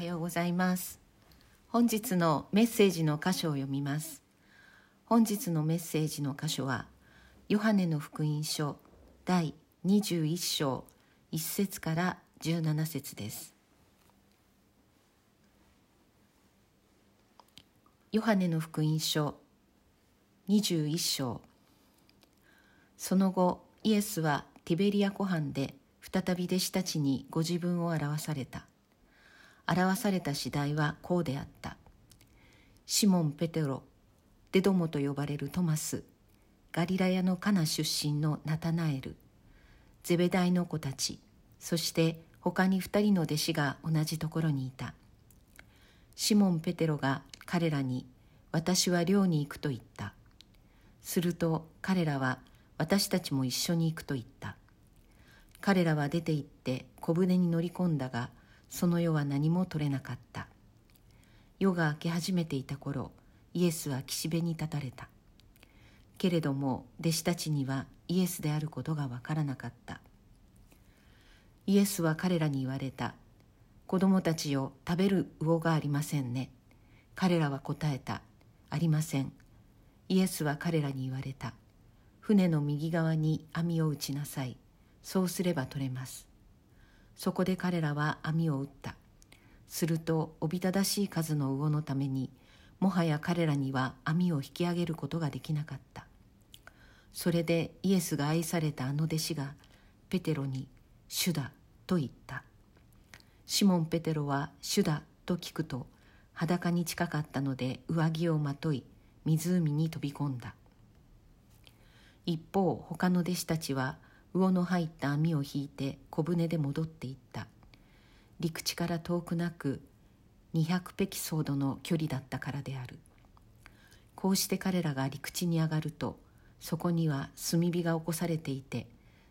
はようございます。本日のメッセージの箇所を読みます。本日のメッセージの箇所はヨハネの福音書第21章1節から17節です。ヨハネの福音書21章その後イエスはティベリア湖畔で再び弟子たちにご自分を表された。表された次第はこうであった。シモン・ペテロデドモと呼ばれるトマスガリラヤのカナ出身のナタナエルゼベダイの子たちそして他に二人の弟子が同じところにいた。シモン・ペテロが彼らに「私は寮に行く」と言った。すると彼らは「私たちも一緒に行く」と言った。彼らは出て行って小舟に乗り込んだがその夜は何も取れなかった。夜が明け始めていた頃イエスは岸辺に立たれた。けれども弟子たちにはイエスであることがわからなかった。イエスは彼らに言われた。子供たちよ食べる魚がありませんね。彼らは答えた。ありません。イエスは彼らに言われた。船の右側に網を打ちなさい。そうすれば取れます。そこで彼らは網を打った。するとおびただしい数の魚のためにもはや彼らには網を引き上げることができなかった。それでイエスが愛されたあの弟子がペテロに「主だ」と言った。シモン・ペテロは「主だ」と聞くと裸に近かったので上着をまとい湖に飛び込んだ。一方他の弟子たちは魚の入った網を引いて小舟で戻っていった。陸地から遠くなく200ペキソードの距離だったからである。こうして彼らが陸地に上がるとそこには炭火が起こされていて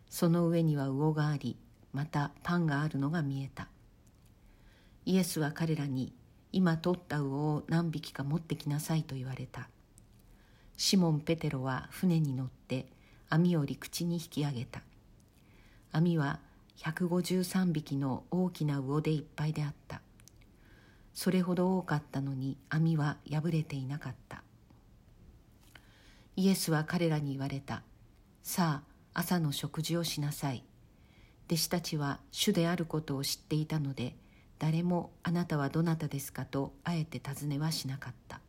その上には魚がありまたパンがあるのが見えた。イエスは彼らに今取った魚を何匹か持ってきなさいと言われた。シモン・ペテロは船に乗って網を陸地に引き上げた。網は153匹の大きな魚でいっぱいであった。それほど多かったのに網は破れていなかった。イエスは彼らに言われた。さあ朝の食事をしなさい。弟子たちは主であることを知っていたので誰もあなたはどなたですかとあえて尋ねはしなかった。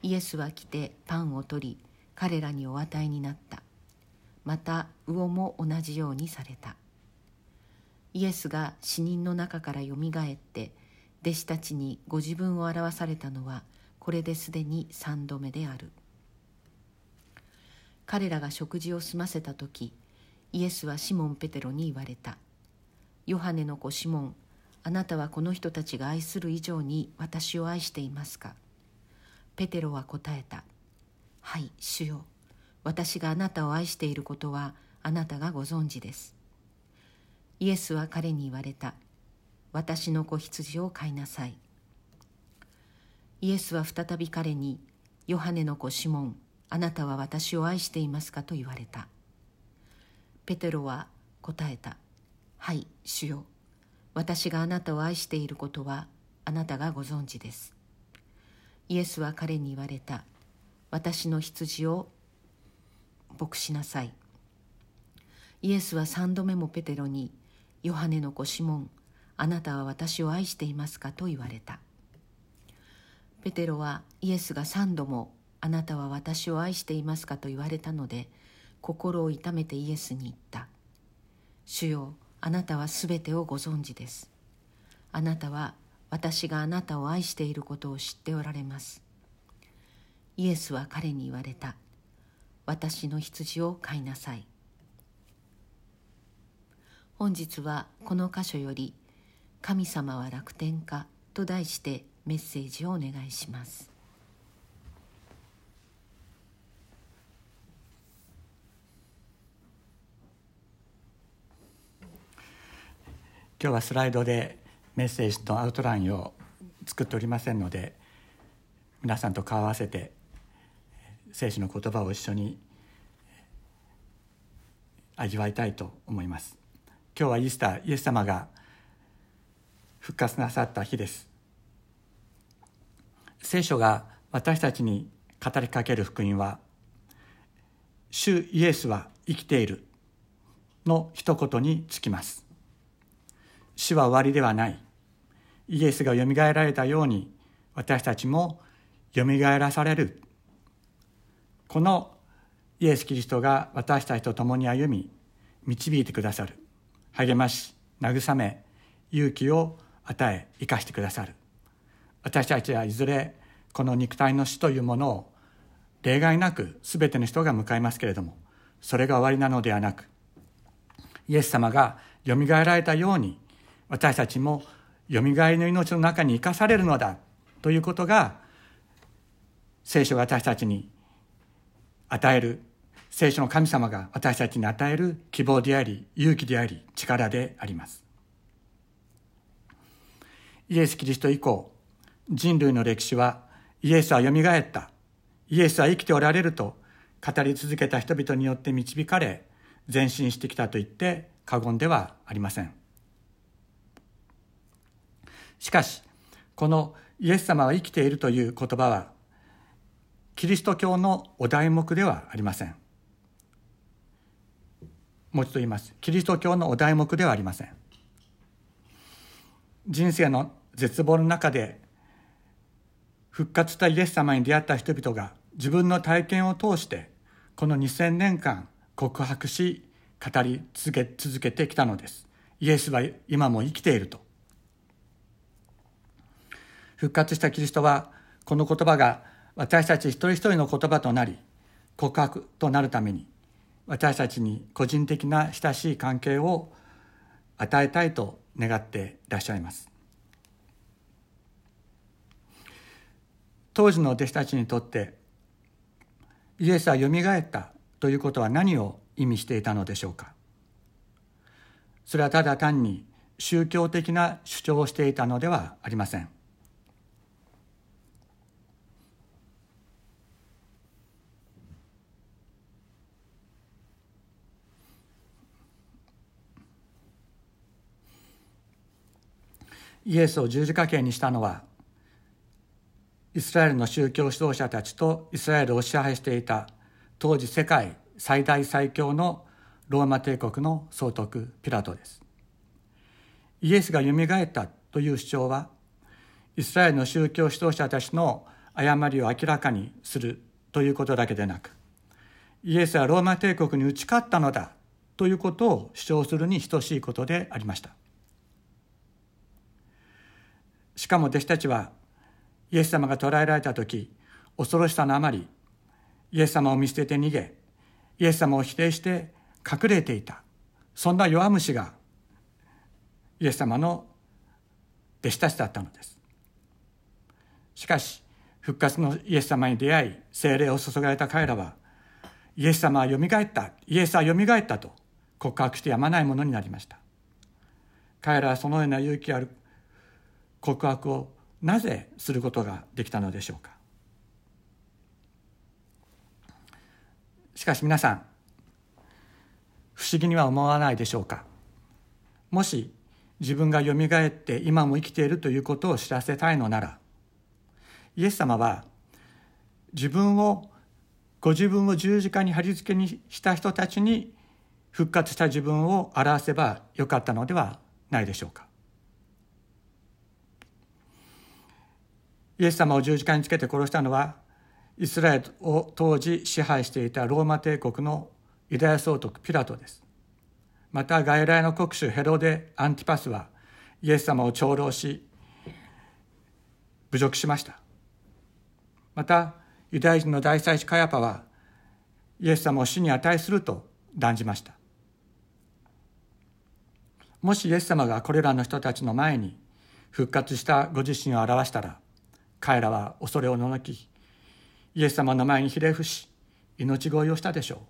イエスは来てパンを取り彼らにお与えになった。また魚も同じようにされた。イエスが死人の中からよみがえって弟子たちにご自分を表されたのはこれですでに三度目である。彼らが食事を済ませた時イエスはシモン・ペテロに言われた。ヨハネの子シモンあなたはこの人たちが愛する以上に私を愛していますか？ペテロは答えた。はい主よ。私があなたを愛していることはあなたがご存知です。イエスは彼に言われた。私の子羊を飼いなさい。イエスは再び彼にヨハネの子シモンあなたは私を愛していますかと言われた。ペテロは答えた。はい主よ。私があなたを愛していることはあなたがご存知です。イエスは彼に言われた。私の羊を牧しなさい。イエスは三度目もペテロにヨハネの子シモンあなたは私を愛していますかと言われた。ペテロはイエスが三度もあなたは私を愛していますかと言われたので心を痛めてイエスに言った。主よあなたはすべてをご存知です。あなたは私があなたを愛していることを知っておられます。イエスは彼に言われた。私の羊を飼いなさい。本日はこの箇所より「神様は楽天か」と題してメッセージをお願いします。今日はスライドでメッセージとアウトラインを作っておりませんので皆さんと顔合わせて聖書の言葉を一緒に味わいたいと思います。今日はイースターイエス様が復活なさった日です。聖書が私たちに語りかける福音は「主イエスは生きている」の一言につきます。死は終わりではない。イエスがよみがえられたように私たちもよみがえらされる。このイエス・キリストが私たちと共に歩み導いてくださる。励まし慰め勇気を与え生かしてくださる。私たちはいずれこの肉体の死というものを例外なく全ての人が迎えますけれどもそれが終わりなのではなくイエス様がよみがえられたように私たちもよみがえりの命の中に生かされるのだということが聖書が私たちに与える聖書の神様が私たちに与える希望であり勇気であり力であります。イエス・キリスト以降人類の歴史はイエスはよみがえった。イエスは生きておられると語り続けた人々によって導かれ前進してきたと言って過言ではありません。しかしこのイエス様は生きているという言葉はキリスト教のお題目ではありません。もう一度言います。キリスト教のお題目ではありません。人生の絶望の中で復活したイエス様に出会った人々が自分の体験を通してこの2000年間告白し語り続け続けてきたのです。イエスは今も生きていると。復活したキリストはこの言葉が私たち一人一人の言葉となり告白となるために私たちに個人的な親しい関係を与えたいと願っていらっしゃいます。当時の弟子たちにとってイエスはよみがえったということは何を意味していたのでしょうか。それはただ単に宗教的な主張をしていたのではありません。イエスを十字架刑にしたのはイスラエルの宗教指導者たちとイスラエルを支配していた当時世界最大最強のローマ帝国の総督ピラトです。イエスがよみがえったという主張はイスラエルの宗教指導者たちの誤りを明らかにするということだけでなくイエスはローマ帝国に打ち勝ったのだということを主張するに等しいことでありました。しかも弟子たちはイエス様が捕らえられた時恐ろしさのあまりイエス様を見捨てて逃げイエス様を否定して隠れていた。そんな弱虫がイエス様の弟子たちだったのです。しかし復活のイエス様に出会い精霊を注がれた彼らはイエス様はよみがえったイエスはよみがえったと告白してやまないものになりました。彼らはそのような勇気ある告白をなぜすることができたのでしょうか？しかし皆さん不思議には思わないでしょうか？もし自分がよみがえって今も生きているということを知らせたいのならイエス様は自分をご自分を十字架に貼り付けにした人たちに復活した自分を表せばよかったのではないでしょうか？イエス様を十字架につけて殺したのはイスラエルを当時支配していたローマ帝国のユダヤ総督ピラトです。また外来の国主ヘロデ・アンティパスはイエス様を長老し侮辱しました。またユダヤ人の大祭司カヤパはイエス様を死に値すると断じました。もしイエス様がこれらの人たちの前に復活したご自身を表したら彼らは恐れをののきイエス様の前にひれ伏し命乞いをしたでしょ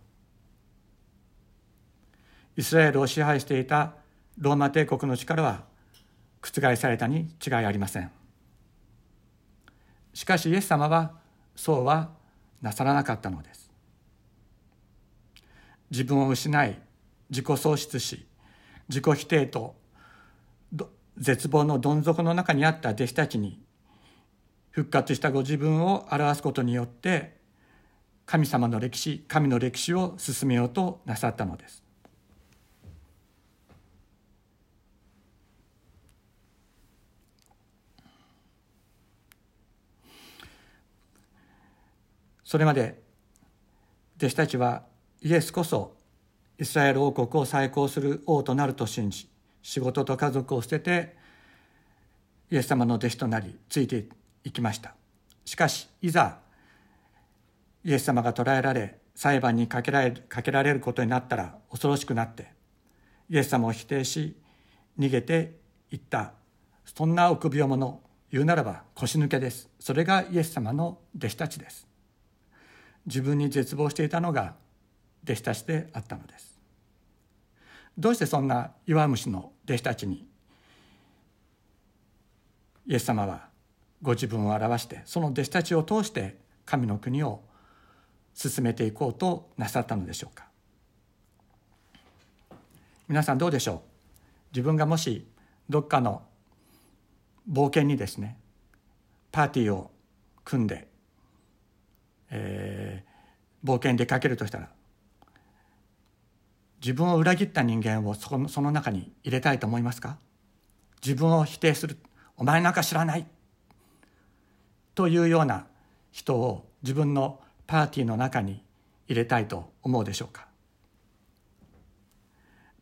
う。イスラエルを支配していたローマ帝国の力は覆されたに違いありません。しかしイエス様はそうはなさらなかったのです。自分を失い自己喪失し自己否定と絶望のどん底の中にあった弟子たちに復活したご自分を表すことによって神様の歴史神の歴史を進めようとなさったのです。それまで弟子たちはイエスこそイスラエル王国を再興する王となると信じ仕事と家族を捨ててイエス様の弟子となりついてい行きました。しかしいざイエス様が捕らえられ裁判にかけられかけられることになったら恐ろしくなってイエス様を否定し逃げていった。そんな臆病者言うならば腰抜けです。それがイエス様の弟子たちです。自分に絶望していたのが弟子たちであったのです。どうしてそんな弱虫の弟子たちにイエス様はご自分を表してその弟子たちを通して神の国を進めていこうとなさったのでしょうか。皆さんどうでしょう？自分がもしどっかの冒険にですねパーティーを組んで、えー、冒険に出かけるとしたら自分を裏切った人間をそのその中に入れたいと思いますか？自分を否定するお前なんか知らない。というような人を自分のパーティーの中に入れたいと思うでしょうか。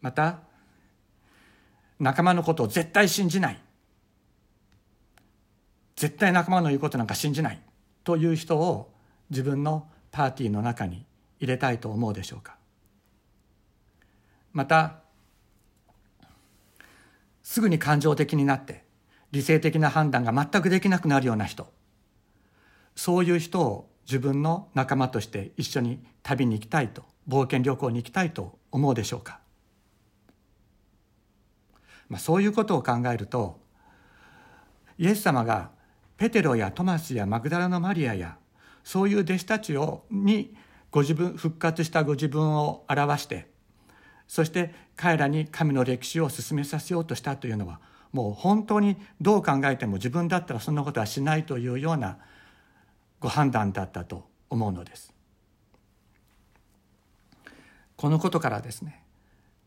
また仲間のことを絶対信じない。絶対仲間の言うことなんか信じないという人を自分のパーティーの中に入れたいと思うでしょうか。またすぐに感情的になって理性的な判断が全くできなくなるような人。そういう人を自分の仲間として一緒に旅に行きたいと冒険旅行に行きたいと思うでしょうか、まあ、そういうことを考えるとイエス様がペテロやトマスやマグダラのマリアやそういう弟子たちをにご自分復活したご自分を表してそして彼らに神の歴史を進めさせようとしたというのはもう本当にどう考えても自分だったらそんなことはしないというようなご判断だったと思うのです。このことからですね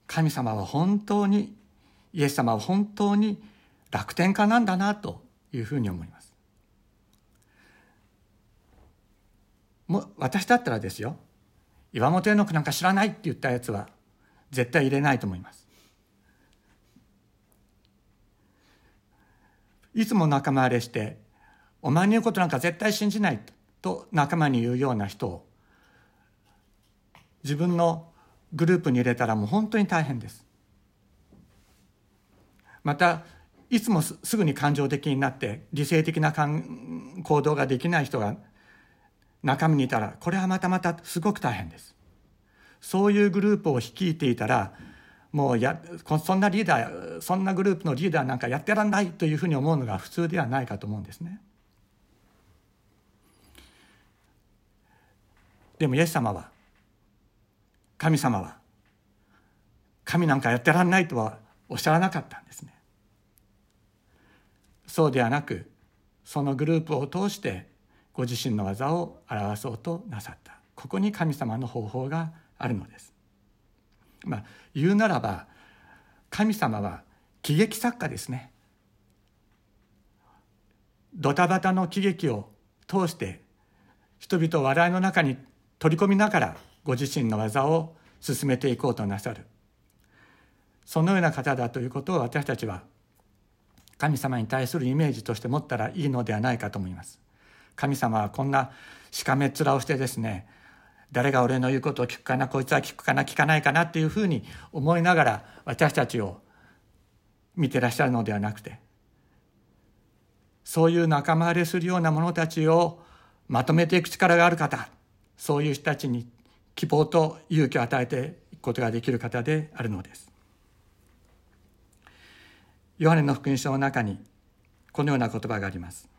神様は本当にイエス様は本当に楽天家なんだなというふうに思います。も私だったらですよ岩本絵の句なんか知らないって言ったやつは絶対入れないと思いますいつも仲間割れしてお前の言うことなんか絶対信じないと仲間に言うような人を自分のグループに入れたらもう本当に大変ですまたいつもすぐに感情的になって理性的な行動ができない人が中身にいたらこれはまたまたすごく大変ですそういうグループを率いていたらもうやそんなリーダーそんなグループのリーダーなんかやってらんないというふうに思うのが普通ではないかと思うんですね。でもイエス様は神様は神なんかやってらんないとはおっしゃらなかったんですね。そうではなくそのグループを通してご自身の技を表そうとなさったここに神様の方法があるのです。まあ、言うならば神様は喜劇作家ですね。ドタバタの喜劇を通して人々を笑いの中に取り込みながらご自身の技を進めていこうとなさる。そのような方だということを私たちは神様に対するイメージとして持ったらいいのではないかと思います。神様はこんなしかめっ面をしてですね誰が俺の言うことを聞くかなこいつは聞くかな聞かないかなっていうふうに思いながら私たちを見てらっしゃるのではなくてそういう仲間割れするような者たちをまとめていく力がある方そういう人たちに希望と勇気を与えていくことができる方であるのです。ヨハネの福音書の中にこのような言葉があります。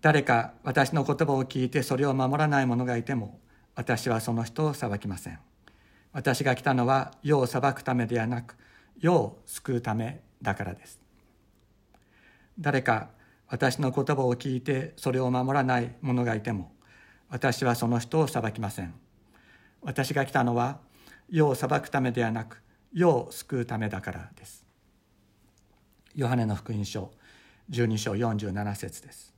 誰か私の言葉を聞いてそれを守らない者がいても私はその人を裁きません私が来たのは世を裁くためではなく世を救うためだからです誰か私の言葉を聞いてそれを守らない者がいても私はその人を裁きません。私が来たのは世を裁くためではなく世を救うためだからです。ヨハネの福音書12章47節です。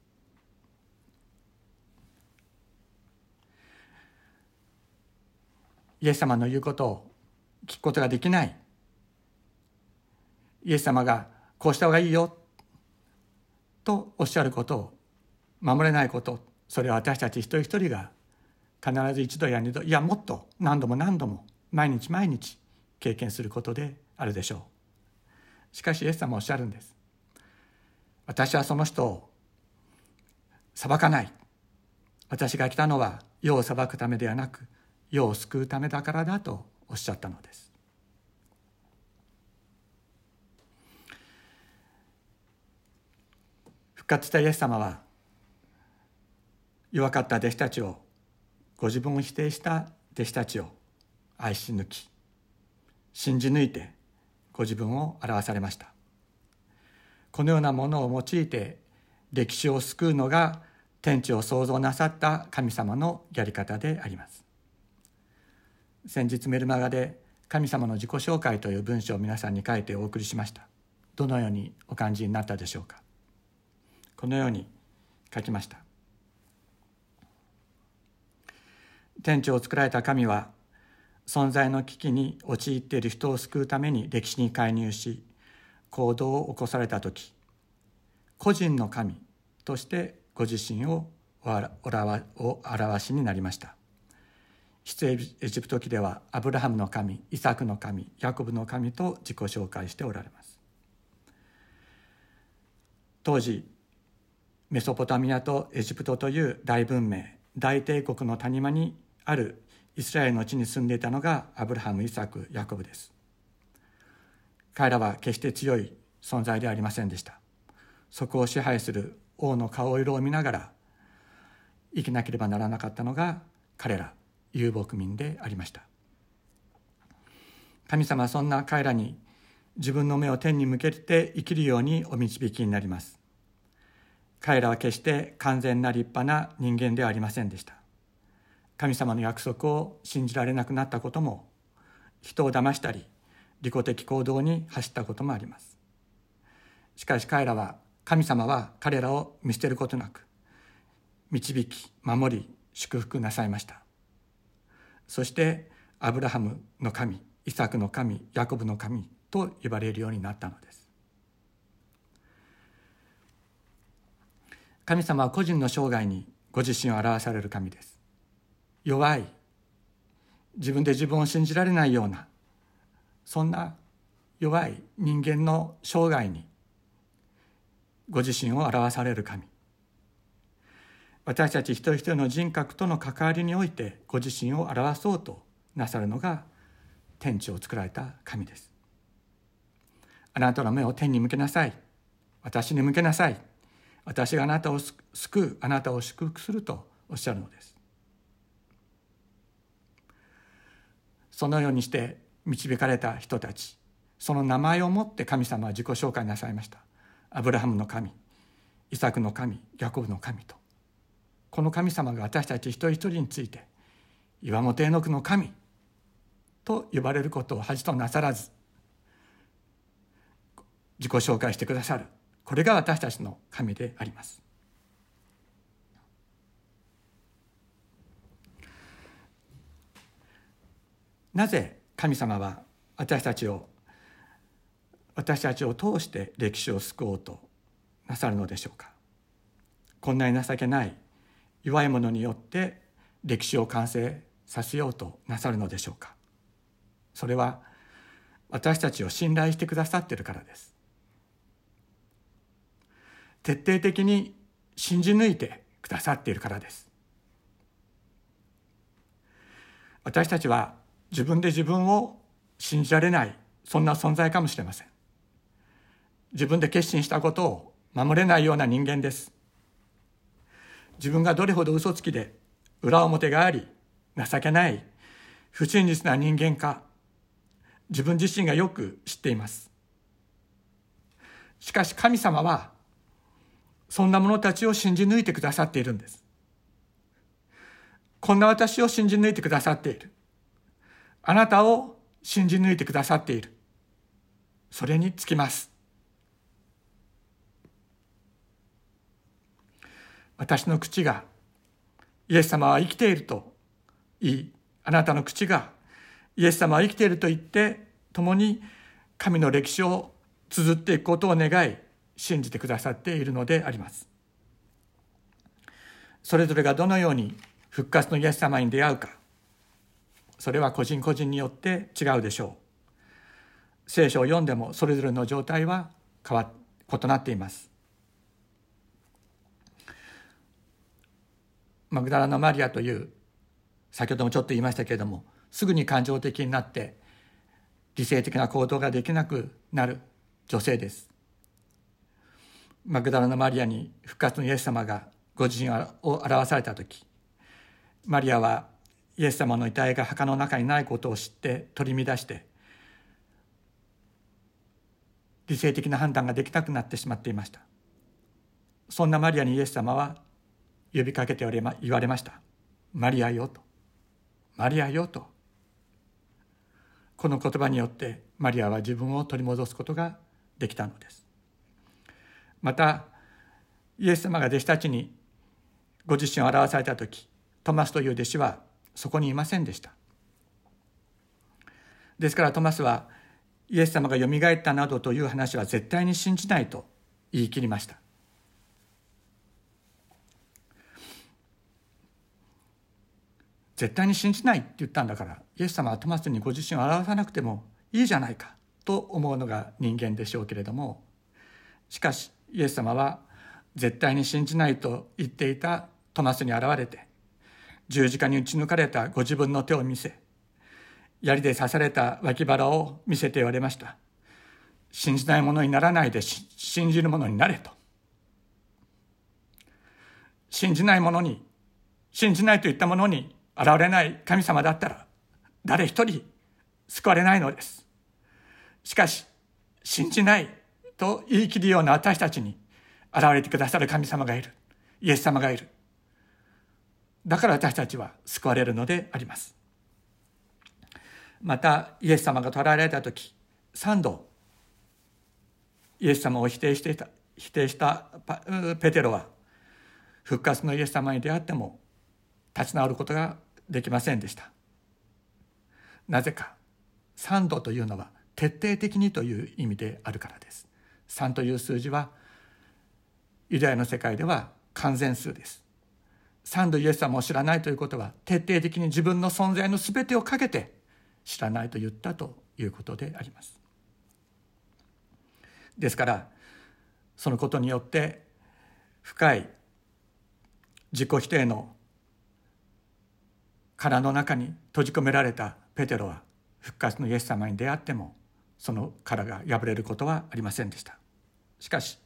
イエス様の言うことを聞くことができない。イエス様がこうした方がいいよ。とおっしゃることを守れないこと。それは私たち一人一人が必ず一度や二度いやもっと何度も何度も毎日毎日経験することであるでしょう。しかしイエス様おっしゃるんです。私はその人を裁かない。私が来たのは世を裁くためではなく世を救うためだからだとおっしゃったのです。復活したイエス様は弱かった弟子たちをご自分を否定した弟子たちを愛し抜き信じ抜いてご自分を表されました。このようなものを用いて歴史を救うのが天地を創造なさった神様のやり方であります。先日メルマガで神様の自己紹介という文章を皆さんに書いてお送りしました。どのようにお感じになったでしょうか。このように書きました。天地を作られた神は存在の危機に陥っている人を救うために歴史に介入し行動を起こされた時個人の神としてご自身をお表しになりました。出エジプト記ではアブラハムの神イサクの神ヤコブの神と自己紹介しておられます。当時メソポタミアとエジプトという大文明大帝国の谷間にあるイスラエルの地に住んでいたのがアブラハムイサクヤコブです。彼らは決して強い存在ではありませんでした。そこを支配する王の顔色を見ながら生きなければならなかったのが彼ら遊牧民でありました。神様はそんな彼らに自分の目を天に向けて生きるようにお導きになります。彼らは決して完全な立派な人間ではありませんでした。神様の約束を信じられなくなったことも人を騙したり利己的行動に走ったこともあります。しかし彼らは神様は彼らを見捨てることなく導き守り祝福なさいました。そしてアブラハムの神イサクの神ヤコブの神と呼ばれるようになったのです。神様は個人の生涯にご自身を表される神です。弱い。自分で自分を信じられないようなそんな弱い人間の生涯にご自身を表される神。私たち一人一人の人格との関わりにおいてご自身を表そうとなさるのが天地を作られた神です。あなたの目を天に向けなさい。私に向けなさい。私があなたを救うあなたを祝福するとおっしゃるのです。そのようにして導かれた人たちその名前をもって神様は自己紹介なさいました。アブラハムの神イサクの神ヤコブの神と。この神様が私たち一人一人について岩本絵のの神と呼ばれることを恥となさらず自己紹介してくださる。これが私たちの神であります。なぜ神様は私たちを私たちを通して歴史を救おうとなさるのでしょうか？こんなに情けない弱い者によって歴史を完成させようとなさるのでしょうか？それは私たちを信頼してくださっているからです。徹底的に信じ抜いてくださっているからです。私たちは自分で自分を信じられないそんな存在かもしれません。自分で決心したことを守れないような人間です。自分がどれほど嘘つきで裏表があり情けない不真実な人間か自分自身がよく知っています。しかし神様はそんな者たちを信じ抜いてくださっているんです。こんな私を信じ抜いてくださっている。あなたを信じ抜いてくださっている。それにつきます。私の口がイエス様は生きていると言いあなたの口がイエス様は生きていると言って共に神の歴史を綴っていくことを願い信じてくださっているのであります。それぞれがどのように復活のイエス様に出会うか。それは個人個人によって違うでしょう。聖書を読んでもそれぞれの状態は変わ異なっています。マグダラのマリアという先ほどもちょっと言いましたけれどもすぐに感情的になって理性的な行動ができなくなる女性です。マグダラのマリアに復活のイエス様がご自身を表された時マリアはイエス様の遺体が墓の中にないことを知って取り乱して理性的な判断ができなくなってしまっていました。そんなマリアにイエス様は呼びかけて言われました「マリアよ」と「マリアよ」と。この言葉によってマリアは自分を取り戻すことができたのです。またイエス様が弟子たちにご自身を表された時トマスという弟子はそこにいませんでした。ですからトマスはイエス様がよみがえったなどという話は絶対に信じないと言い切りました。絶対に信じないって言ったんだからイエス様はトマスにご自身を表さなくてもいいじゃないかと思うのが人間でしょうけれどもしかしイエス様は絶対に信じないと言っていたトマスに現れて十字架に打ち抜かれたご自分の手を見せ槍で刺された脇腹を見せて言われました信じないものにならないで信じるものになれと信じないものに信じないといったものに現れない神様だったら誰一人救われないのです。しかし、信じないと言い切るような私たちに現れてくださる神様がいる。イエス様がいる。だから私たちは救われるのであります。また、イエス様が捕らえられた時、三度、イエス様を否定していた、否定したペテロは、復活のイエス様に出会っても立ち直ることができませんでした。なぜか3度というのは徹底的にという意味であるからです。3という数字はユダヤの世界では完全数です。3度イエス様を知らないということは徹底的に自分の存在の全てをかけて知らないと言ったということであります。ですからそのことによって深い自己否定の殻の中に閉じ込められたペテロは復活のイエス様に出会ってもその殻が破れることはありませんでした。しかし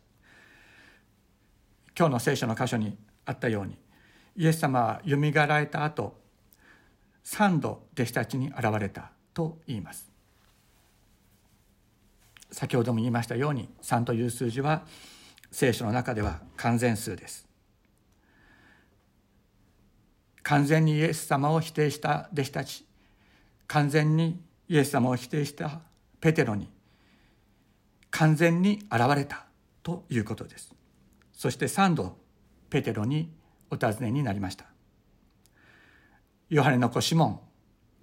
今日の聖書の箇所にあったようにイエス様はよみがえられた後3度弟子たちに現れたと言います。先ほども言いましたように3という数字は聖書の中では完全数です。完全にイエス様を否定した弟子たち完全にイエス様を否定したペテロに完全に現れたということです。そして3度ペテロにお尋ねになりました。ヨハネの子シモン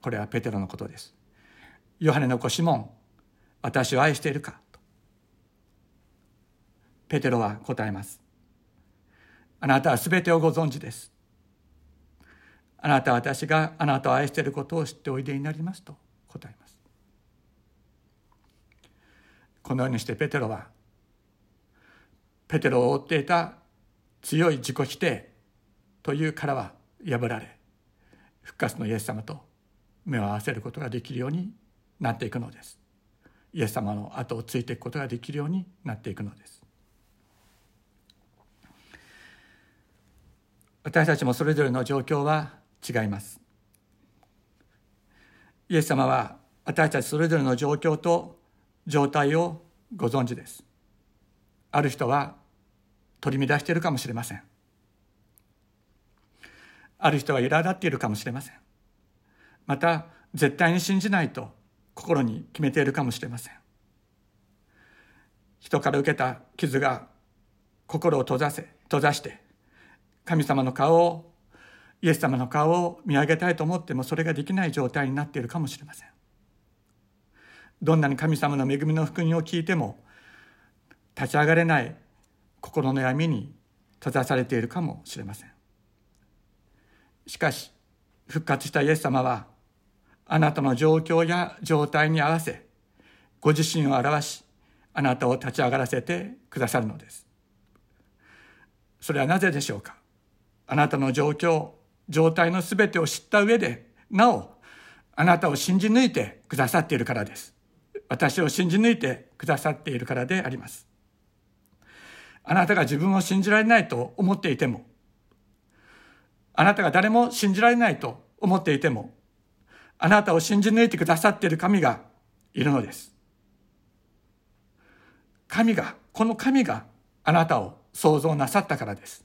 これはペテロのことです。ヨハネの子シモン私を愛しているかと。ペテロは答えます。あなたは全てをご存知です。あなたは私があなたを愛していることを知っておいでになりますと。答えます。このようにしてペテロはペテロを追っていた強い自己否定という殻は破られ復活のイエス様と目を合わせることができるようになっていくのです。イエス様の後をついていくことができるようになっていくのです。私たちもそれぞれの状況は違います。イエス様は私たちそれぞれの状況と状態をご存知です。ある人は取り乱しているかもしれません。ある人は苛立っているかもしれません。また絶対に信じないと心に決めているかもしれません。人から受けた傷が心を閉ざせ閉ざして神様の顔をイエス様の顔を見上げたいと思ってもそれができない状態になっているかもしれません。どんなに神様の恵みの福音を聞いても立ち上がれない心の闇に閉ざされているかもしれません。しかし復活したイエス様はあなたの状況や状態に合わせご自身を表しあなたを立ち上がらせてくださるのです。それはなぜでしょうか？あなたの状況状態のすべてを知った上でなおあなたを信じ抜いてくださっているからです。私を信じ抜いてくださっているからであります。あなたが自分を信じられないと思っていてもあなたが誰も信じられないと思っていてもあなたを信じ抜いてくださっている神がいるのです。神がこの神があなたを創造なさったからです。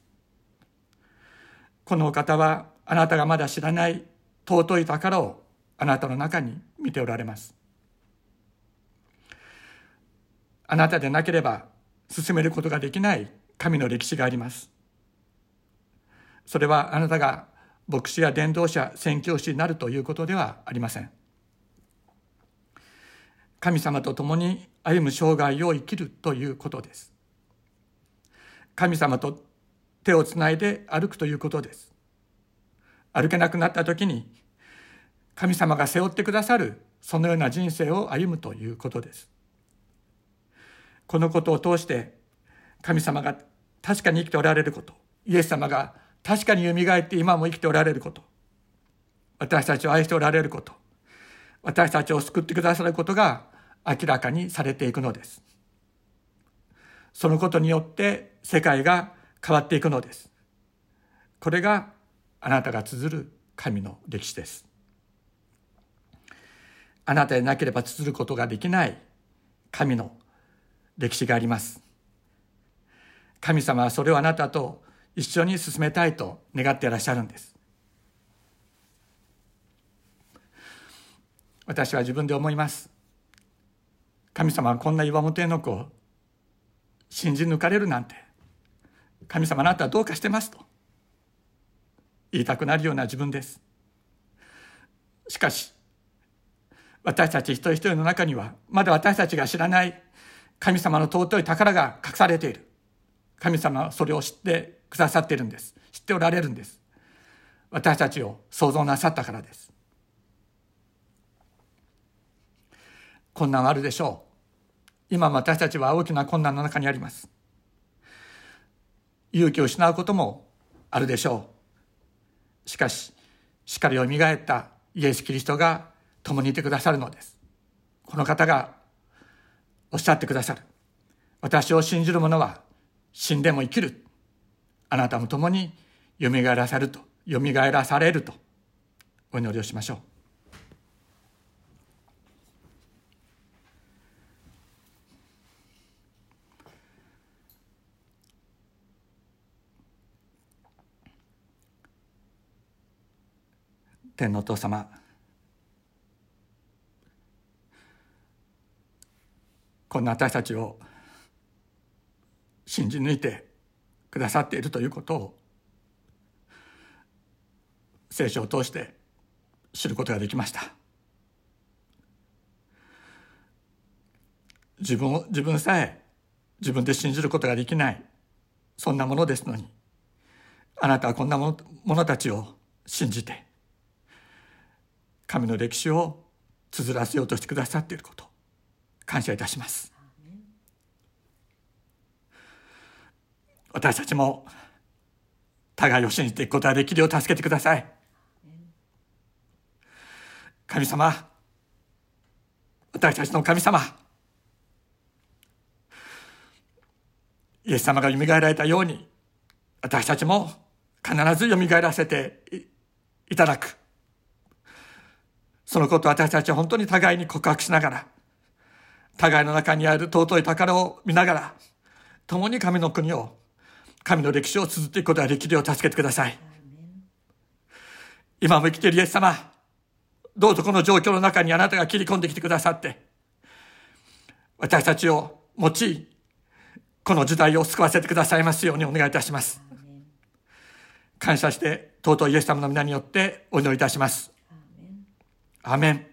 このお方はあなたがまだ知らない尊い宝をあなたの中に見ておられます。あなたでなければ進めることができない神の歴史があります。それはあなたが牧師や伝道者宣教師になるということではありません。神様と共に歩む生涯を生きるということです。神様と手をつないで歩くということです。歩けなくなった時に神様が背負ってくださるそのような人生を歩むということです。このことを通して神様が確かに生きておられることイエス様が確かによみがえって今も生きておられること。私たちを愛しておられること。私たちを救ってくださることが明らかにされていくのです。そのことによって世界が変わっていくのです。これがあなたが綴る神の歴史です。あなたでなければ綴ることができない神の歴史があります。神様はそれをあなたと一緒に進めたいと願っていらっしゃるんです。私は自分で思います。神様はこんな岩本絵の子を信じ抜かれるなんて。神様あなたはどうかしてますと。言いたくなるような自分です。しかし私たち一人一人の中にはまだ私たちが知らない神様の尊い宝が隠されている。神様はそれを知ってくださっているんです。知っておられるんです。私たちを創造なさったからです。困難はあるでしょう。今私たちは大きな困難の中にあります。勇気を失うこともあるでしょう。しかししっかりよみがえったイエス・キリストが共にいてくださるのです。この方がおっしゃってくださる。私を信じる者は死んでも生きる。あなたも共に蘇らされると、蘇らされるとお祈りをしましょう。天のお父様こんな私たちを信じ抜いてくださっているということを聖書を通して知ることができました。自分を自分さえ自分で信じることができないそんなものですのにあなたはこんなものたちを信じて神の歴史を綴らせようとしてくださっていること感謝いたします。私たちも互いを信じていくことができるよう助けてください。神様私たちの神様イエス様が蘇られたように私たちも必ず蘇らせていただく。そのことを私たちは本当に互いに告白しながら互いの中にある尊い宝を見ながら、共に神の国を神の歴史を綴っていくことができるよう助けてください。今も生きているイエス様どうぞこの状況の中にあなたが切り込んできてくださって私たちを用いこの時代を救わせてくださいますようにお願いいたします。感謝して尊いイエス様の皆によってお祈りいたします。アーメン